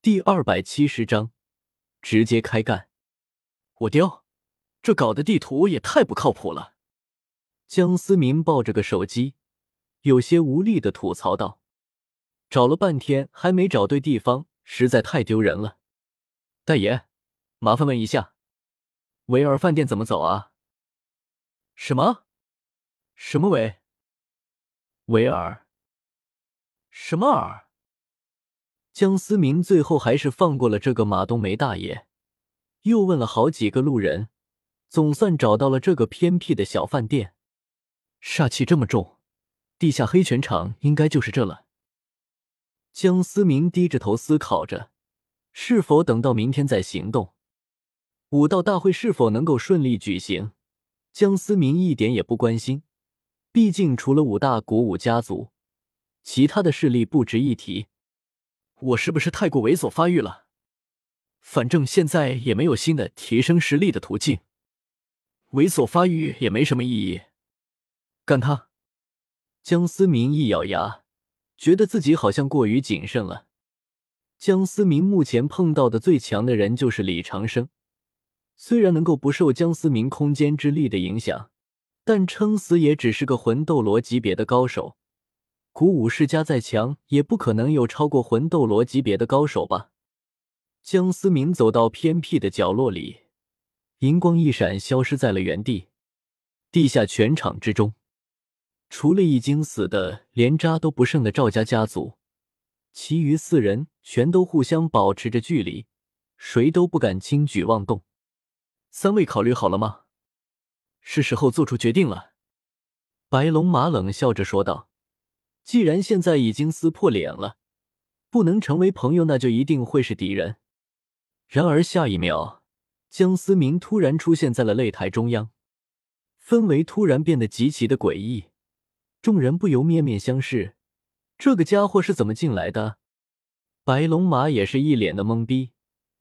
第二百七十章，直接开干！我丢，这搞的地图也太不靠谱了！江思明抱着个手机，有些无力的吐槽道：“找了半天还没找对地方，实在太丢人了。”大爷，麻烦问一下，维尔饭店怎么走啊？什么？什么维？维尔？什么尔？江思明最后还是放过了这个马冬梅大爷，又问了好几个路人，总算找到了这个偏僻的小饭店。煞气这么重，地下黑拳场应该就是这了。江思明低着头思考着，是否等到明天再行动。武道大会是否能够顺利举行，江思明一点也不关心。毕竟除了五大古武家族，其他的势力不值一提。我是不是太过猥琐发育了？反正现在也没有新的提升实力的途径，猥琐发育也没什么意义。干他！江思明一咬牙，觉得自己好像过于谨慎了。江思明目前碰到的最强的人就是李长生，虽然能够不受江思明空间之力的影响，但撑死也只是个魂斗罗级别的高手。古武世家再强，也不可能有超过魂斗罗级别的高手吧？江思明走到偏僻的角落里，银光一闪，消失在了原地。地下全场之中，除了已经死的连渣都不剩的赵家家族，其余四人全都互相保持着距离，谁都不敢轻举妄动。三位考虑好了吗？是时候做出决定了。白龙马冷笑着说道。既然现在已经撕破脸了，不能成为朋友，那就一定会是敌人。然而下一秒，江思明突然出现在了擂台中央，氛围突然变得极其的诡异，众人不由面面相视。这个家伙是怎么进来的？白龙马也是一脸的懵逼，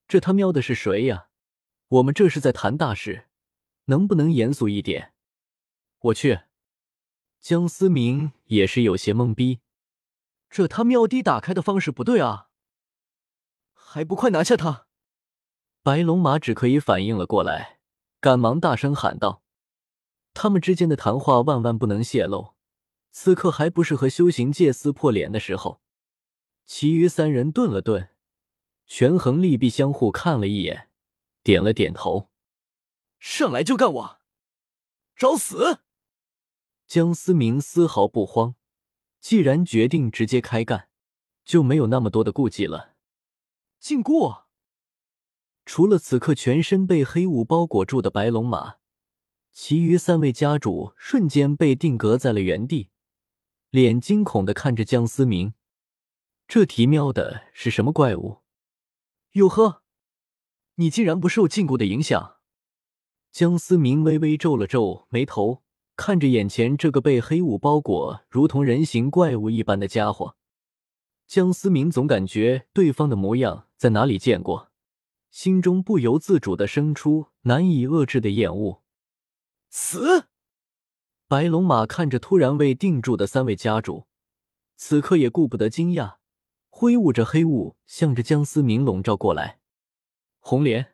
这他喵的是谁呀？我们这是在谈大事，能不能严肃一点？我去。江思明也是有些懵逼，这他喵的打开的方式不对啊！还不快拿下他！白龙马只可以反应了过来，赶忙大声喊道：“他们之间的谈话万万不能泄露，此刻还不是和修行界撕破脸的时候。”其余三人顿了顿，权衡利弊，相互看了一眼，点了点头：“上来就干我，找死！”江思明丝毫不慌，既然决定直接开干，就没有那么多的顾忌了。禁锢！除了此刻全身被黑雾包裹住的白龙马，其余三位家主瞬间被定格在了原地，脸惊恐的看着江思明。这提喵的是什么怪物？哟呵，你竟然不受禁锢的影响？江思明微微皱了皱眉头。看着眼前这个被黑雾包裹、如同人形怪物一般的家伙，江思明总感觉对方的模样在哪里见过，心中不由自主的生出难以遏制的厌恶。死！白龙马看着突然被定住的三位家主，此刻也顾不得惊讶，挥舞着黑雾向着江思明笼罩过来。红莲，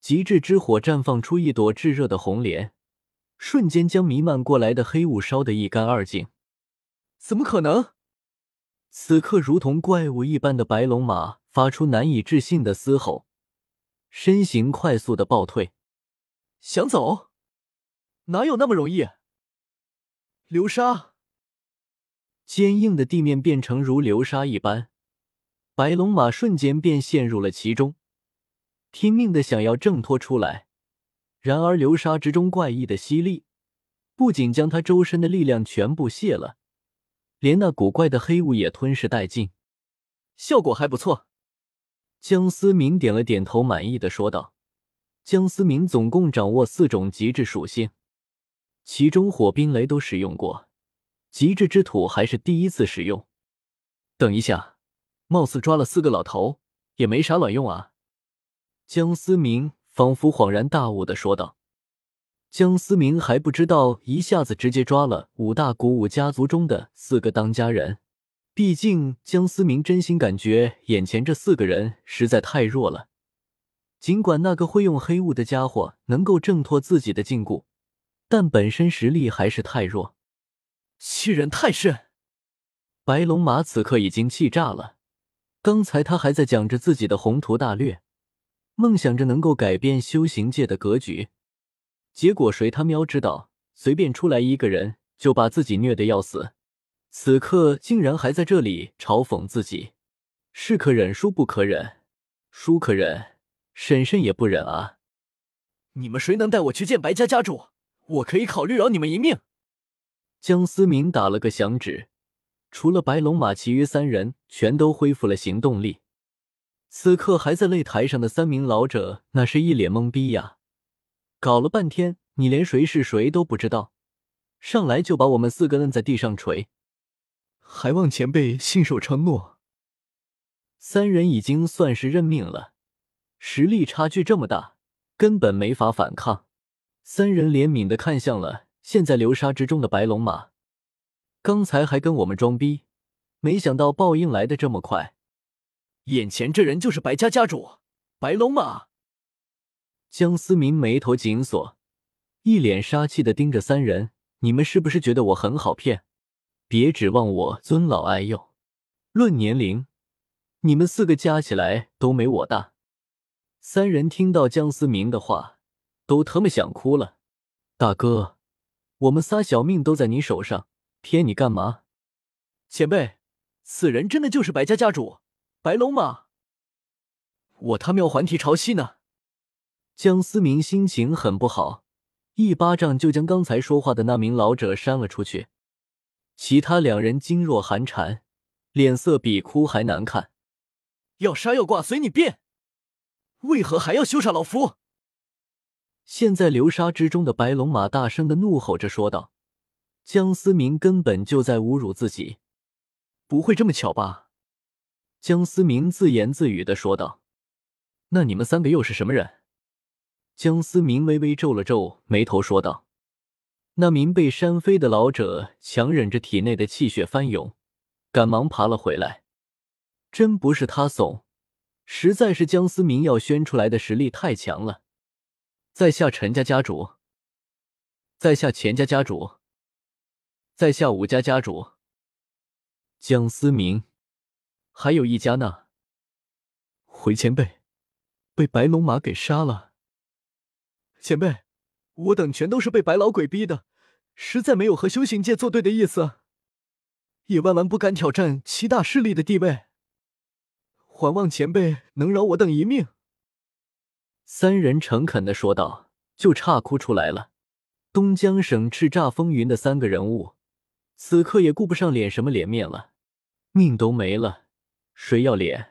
极致之火绽放出一朵炙热的红莲。瞬间将弥漫过来的黑雾烧得一干二净。怎么可能？此刻，如同怪物一般的白龙马发出难以置信的嘶吼，身形快速的暴退。想走？哪有那么容易？流沙！坚硬的地面变成如流沙一般，白龙马瞬间便陷入了其中，拼命的想要挣脱出来。然而流沙之中怪异的吸力，不仅将他周身的力量全部泄了，连那古怪的黑雾也吞噬殆尽，效果还不错。江思明点了点头，满意的说道：“江思明总共掌握四种极致属性，其中火、冰、雷都使用过，极致之土还是第一次使用。等一下，貌似抓了四个老头，也没啥卵用啊。”江思明。仿佛恍然大悟的说道：“江思明还不知道，一下子直接抓了五大古武家族中的四个当家人，毕竟江思明真心感觉眼前这四个人实在太弱了。尽管那个会用黑雾的家伙能够挣脱自己的禁锢，但本身实力还是太弱。欺人太甚！白龙马此刻已经气炸了。刚才他还在讲着自己的宏图大略，梦想着能够改变修行界的格局，结果谁他喵知道，随便出来一个人就把自己虐得要死。此刻竟然还在这里嘲讽自己，是可忍，孰不可忍？孰可忍？婶婶也不忍啊！你们谁能带我去见白家家主？我可以考虑饶你们一命。江思明打了个响指，除了白龙马，其余三人全都恢复了行动力。此刻还在擂台上的三名老者，那是一脸懵逼呀！搞了半天，你连谁是谁都不知道，上来就把我们四个摁在地上锤，还望前辈信守承诺。三人已经算是认命了。实力差距这么大，根本没法反抗。三人怜悯的看向了陷在流沙之中的白龙马，刚才还跟我们装逼，没想到报应来的这么快。眼前这人就是白家家主白龙马。江思明眉头紧锁，一脸杀气的盯着三人：“你们是不是觉得我很好骗？别指望我尊老爱幼。论年龄，你们四个加起来都没我大。”三人听到江思明的话，都他妈想哭了。大哥，我们仨小命都在你手上，骗你干嘛？前辈，此人真的就是白家家主白龙马？我他喵还提潮汐呢！江思明心情很不好，一巴掌就将刚才说话的那名老者扇了出去。其他两人噤若寒蝉，脸色比哭还难看。要杀要剐随你便。为何还要羞杀老夫？现在流沙之中的白龙马大声的怒吼着说道：“江思明根本就在侮辱自己，不会这么巧吧？”江思明自言自语的说道：“那你们三个又是什么人？”江思明微微皱了皱眉头说道：“那名被扇飞的老者强忍着体内的气血翻涌，赶忙爬了回来。真不是他怂。”实在是江思明要宣出来的实力太强了，在下陈家家主，在下钱家家主，在下武家家主。江思明，还有一家呢。回前辈，被白龙马给杀了。前辈，我等全都是被白老鬼逼的，实在没有和修行界作对的意思，也万万不敢挑战七大势力的地位。还望前辈能饶我等一命。”三人诚恳的说道，就差哭出来了。东江省叱咤风云的三个人物，此刻也顾不上脸什么脸面了，命都没了，谁要脸？